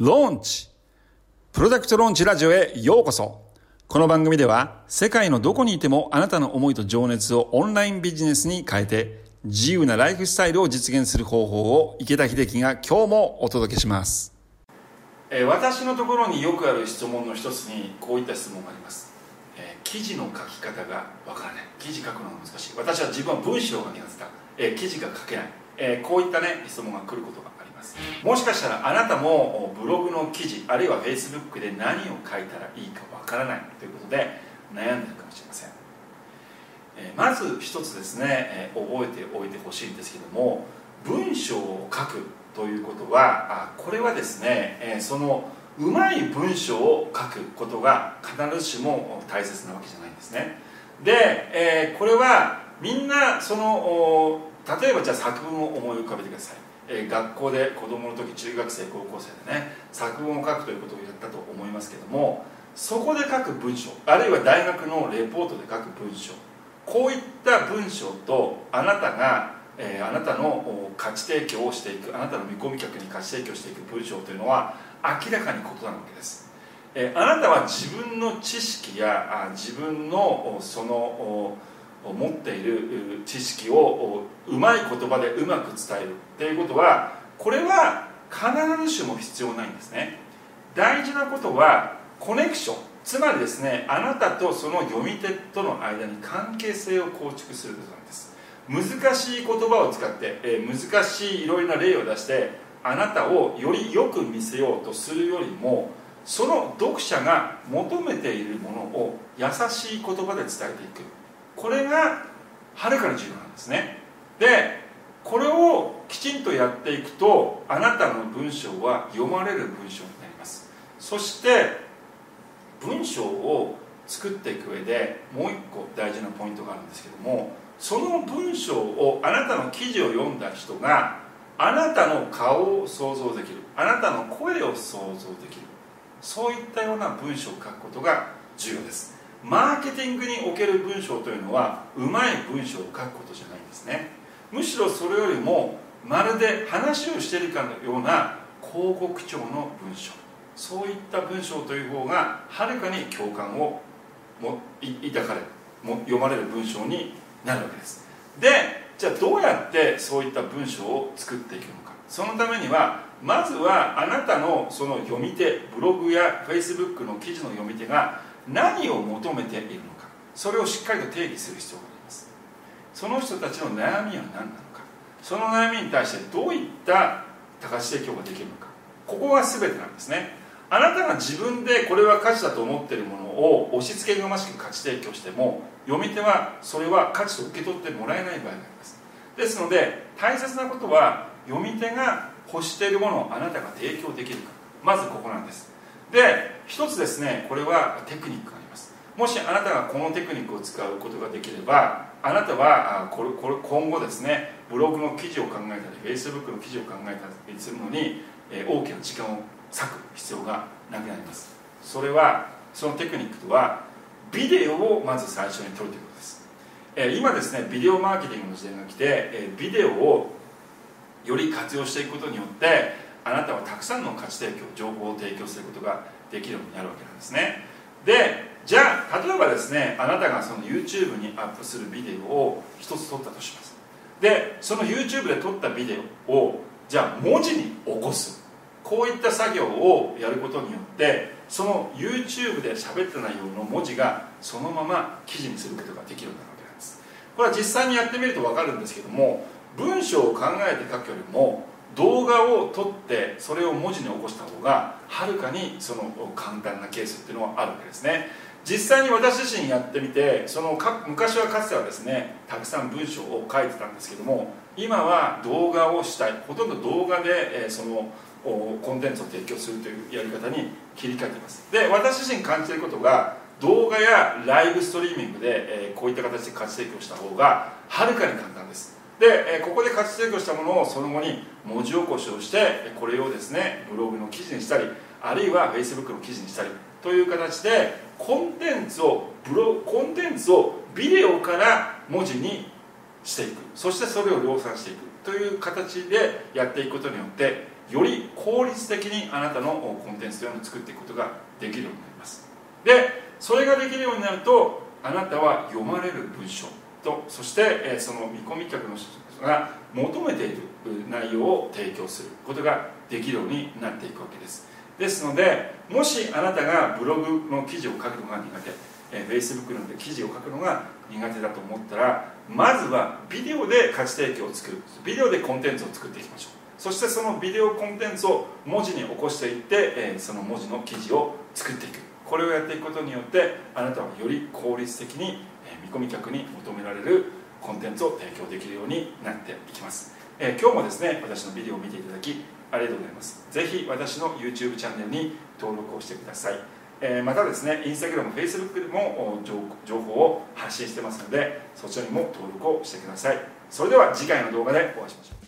ローンチプロダクトローンチラジオへようこそ。この番組では世界のどこにいてもあなたの思いと情熱をオンラインビジネスに変えて自由なライフスタイルを実現する方法を池田秀樹が今日もお届けします。え私のところによくある質問の一つにこういった質問があります、えー、記事の書き方がわからない。記事書くのが難しい。私は自分は文章が苦手だ、えー、記事が書けない、えー、こういったね質問が来ることがます。もしかしたらあなたもブログの記事あるいはフェイスブックで何を書いたらいいかわからないということで悩んでるかもしれません、まず一つですね、覚えておいてほしいんですけども文章を書くということはこれはですね、そのうまい文章を書くことが必ずしも大切なわけじゃないんですね。で、これはみんなその例えばじゃあ作文を思い浮かべてください、え学校で子供の時中学生高校生でね作文を書くということをやったと思いますけどもそこで書く文章あるいは大学のレポートで書く文章こういった文章とあなたがえー、あなたの価値提供をしていくあなたの見込み客に価値提供していく文章というのは明らかに異なるわけです、えー、あなたは自分の知識やあ自分のその持っている知識をうまい言葉でうまく伝えるっていうことはこれは必ずしも必要ないんですね。大事なことはコネクション。つまりですねあなたとその読み手との間に関係性を構築することなんです。難しい言葉を使って、えー、難しいいろいろな例を出してあなたをよりよく見せようとするよりもその読者が求めているものを優しい言葉で伝えていく。これがはるかに重要なんですね。でこれをきちんとやっていくとあなたの文章は読まれる文章になります。そして文章を作っていく上でもう一個大事なポイントがあるんですけどもその文章をあなたの記事を読んだ人があなたの顔を想像できるあなたの声を想像できる。そういったような文章を書くことが重要です。マーケティングにおける文章というのはうまい文章を書くことじゃないんですね。むしろそれよりもまるで話をしているかのような広告調の文章。そういった文章という方がはるかに共感をも抱かれも読まれる文章になるわけです。でじゃあどうやってそういった文章を作っていくのか。そのためにはまずはあなたのその読み手ブログやフェイスブックの記事の読み手が何を求めているのかそれをしっかりと定義する必要があります。その人たちの悩みは何なのかその悩みに対してどういった高値提供ができるのかここが全てなんですね。あなたが自分でこれは価値だと思っているものを押し付けがましく価値提供しても読み手はそれは価値と受け取ってもらえない場合があります。ですので大切なことは読み手が欲しているものをあなたが提供できるか。まずここなんです。で一つですねこれはテクニックがあります。もしあなたがこのテクニックを使うことができればあなたはこれこれ今後ですねブログの記事を考えたり Facebook の記事を考えたりするのに大きな時間を割く必要がなくなります。それはそのテクニックとはビデオをまず最初に撮るということです、え今ですねビデオマーケティングの時代が来て、えビデオをより活用していくことによってあなたはたくさんの価値提供情報を提供することができるようになるわけなんですね。でじゃあ例えばですねあなたがその YouTube にアップするビデオを一つ撮ったとします。でその YouTube で撮ったビデオをじゃあ文字に起こす。こういった作業をやることによってその YouTube で喋った内容の文字がそのまま記事にすることができるようになるわけなんです。これは実際にやってみると分かるんですけども文章を考えて書くよりも動画を撮ってそれを文字に起こした方がはるかにその簡単なケースっていうのはあるわけですね。実際に私自身やってみてそのか昔はかつてはですねたくさん文章を書いてたんですけども今は動画をしたいほとんど動画で、えそのコンテンツを提供するというやり方に切り替えてます。で私自身感じていることが動画やライブストリーミングで、えこういった形で価値提供した方がはるかに簡単です。で、ここで価値提供したものをその後に文字起こしをしてこれをですねブログの記事にしたりあるいは Facebook の記事にしたりという形でコンテンツをブロコンテンツをビデオから文字にしていく。そしてそれを量産していく。という形でやっていくことによってより効率的にあなたのコンテンツというのを作っていくことができるようになります。でそれができるようになるとあなたは読まれる文章。とそしてその見込み客の人が求めている内容を提供することができるようになっていくわけです。ですのでもしあなたがブログの記事を書くのが苦手えー、Facebook などで記事を書くのが苦手だと思ったらまずはビデオで価値提供を作る。ビデオでコンテンツを作っていきましょう。そしてそのビデオコンテンツを文字に起こしていって、え、その文字の記事を作っていく。これをやっていくことによってあなたはより効率的に、見込み客に求められるコンテンツを提供できるようになっていきます、えー、今日もですね私のビデオを見ていただきありがとうございます。ぜひ私の YouTube チャンネルに登録をしてください。えまたですねインスタグラム、フェイスブックでも情報を発信してますのでそちらにも登録をしてください。それでは次回の動画でお会いしましょう。